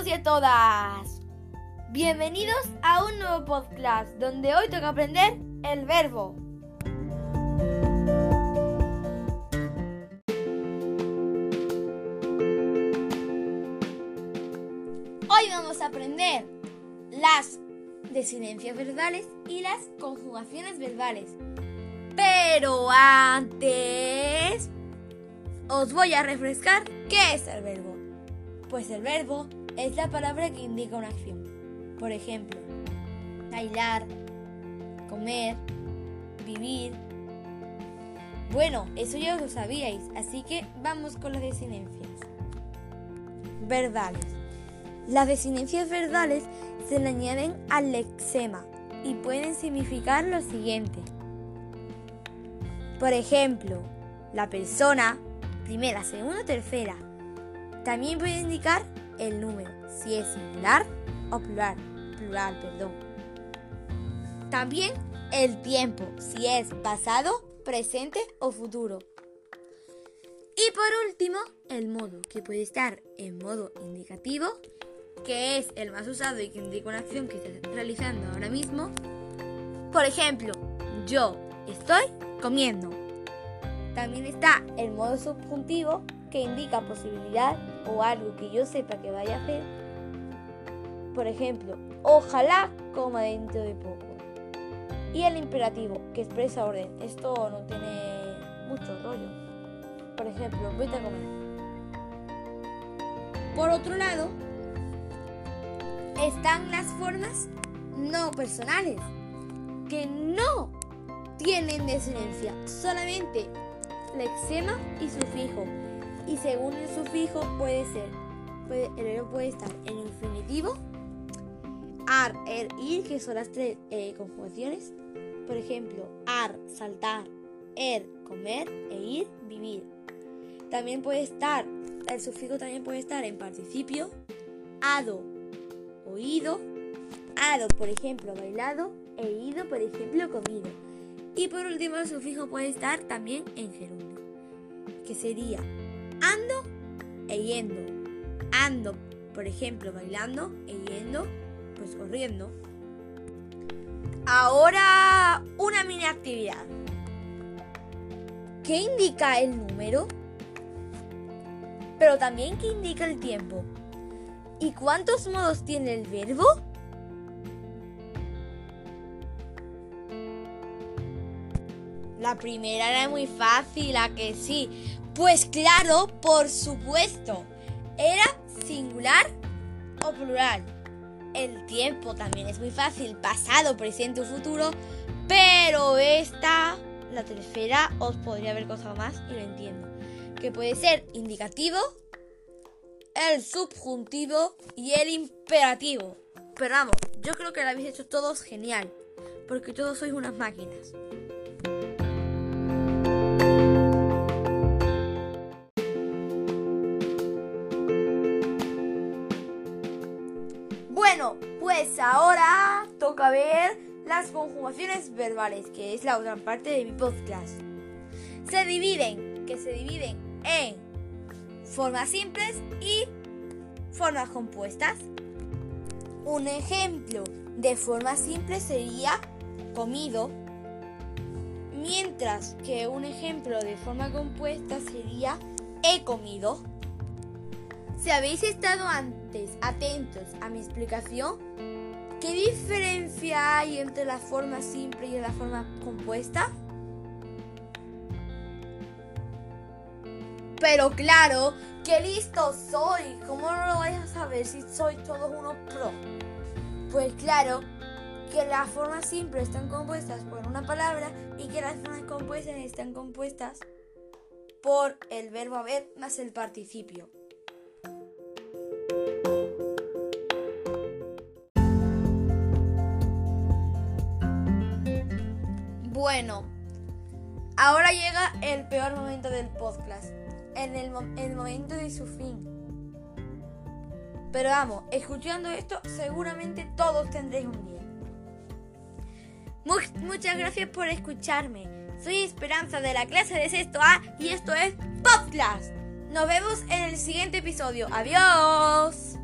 todos y a todas. Bienvenidos a un nuevo podcast donde hoy toca aprender el verbo. Hoy vamos a aprender las desinencias verbales y las conjugaciones verbales. Pero antes os voy a refrescar qué es el verbo. Pues el verbo es la palabra que indica una acción. Por ejemplo, bailar, comer, vivir. Bueno, eso ya lo sabíais, así que vamos con las desinencias. Verbales. Las desinencias verbales se le añaden al lexema y pueden significar lo siguiente. Por ejemplo, la persona, primera, segunda, tercera. También puede indicar el número, si es singular o plural, plural, perdón. También el tiempo, si es pasado, presente o futuro. Y por último, el modo, que puede estar en modo indicativo, que es el más usado y que indica una acción que estás realizando ahora mismo. Por ejemplo, yo estoy comiendo. También está el modo subjuntivo que indica posibilidad o algo que yo sepa que vaya a hacer. Por ejemplo, ojalá coma dentro de poco. Y el imperativo que expresa orden. Esto no tiene mucho rollo. Por ejemplo, vete a comer. Por otro lado, están las formas no personales, que no tienen desinencia, solamente lexema y sufijo. Y según el sufijo puede ser, el verbo puede estar en infinitivo, ar, er, ir, que son las tres eh, conjugaciones. Por ejemplo, ar, saltar, er, comer e ir, vivir. También puede estar, el sufijo también puede estar en participio, ado, oído, ado, por ejemplo, bailado, e ido, por ejemplo, comido. Y por último, el sufijo puede estar también en gerundio, que sería ando e yendo. Ando, por ejemplo, bailando e yendo, pues corriendo. Ahora, una mini actividad. ¿Qué indica el número? Pero también qué indica el tiempo. ¿Y cuántos modos tiene el verbo? La primera era muy fácil, ¿a que sí? Pues claro, por supuesto. Era singular o plural. El tiempo también es muy fácil, pasado, presente o futuro. Pero esta, la tercera, os podría haber costado más y lo entiendo. Que puede ser indicativo, el subjuntivo y el imperativo. Pero vamos, yo creo que lo habéis hecho todos genial. Porque todos sois unas máquinas. Bueno, pues ahora toca ver las conjugaciones verbales, que es la otra parte de mi podcast. Se dividen, que se dividen en formas simples y formas compuestas. Un ejemplo de forma simple sería comido, mientras que un ejemplo de forma compuesta sería he comido. Si habéis estado antes atentos a mi explicación, ¿qué diferencia hay entre la forma simple y la forma compuesta? Pero claro, qué listo soy. ¿Cómo no lo vais a saber si sois todos unos pro? Pues claro, que las formas simples están compuestas por una palabra y que las formas compuestas están compuestas por el verbo haber más el participio. Bueno, ahora llega el peor momento del podcast, en el, mo- el momento de su fin. Pero vamos, escuchando esto, seguramente todos tendréis un día. Mu- muchas gracias por escucharme. Soy Esperanza de la clase de sexto A y esto es Podcast. Nos vemos en el siguiente episodio. Adiós.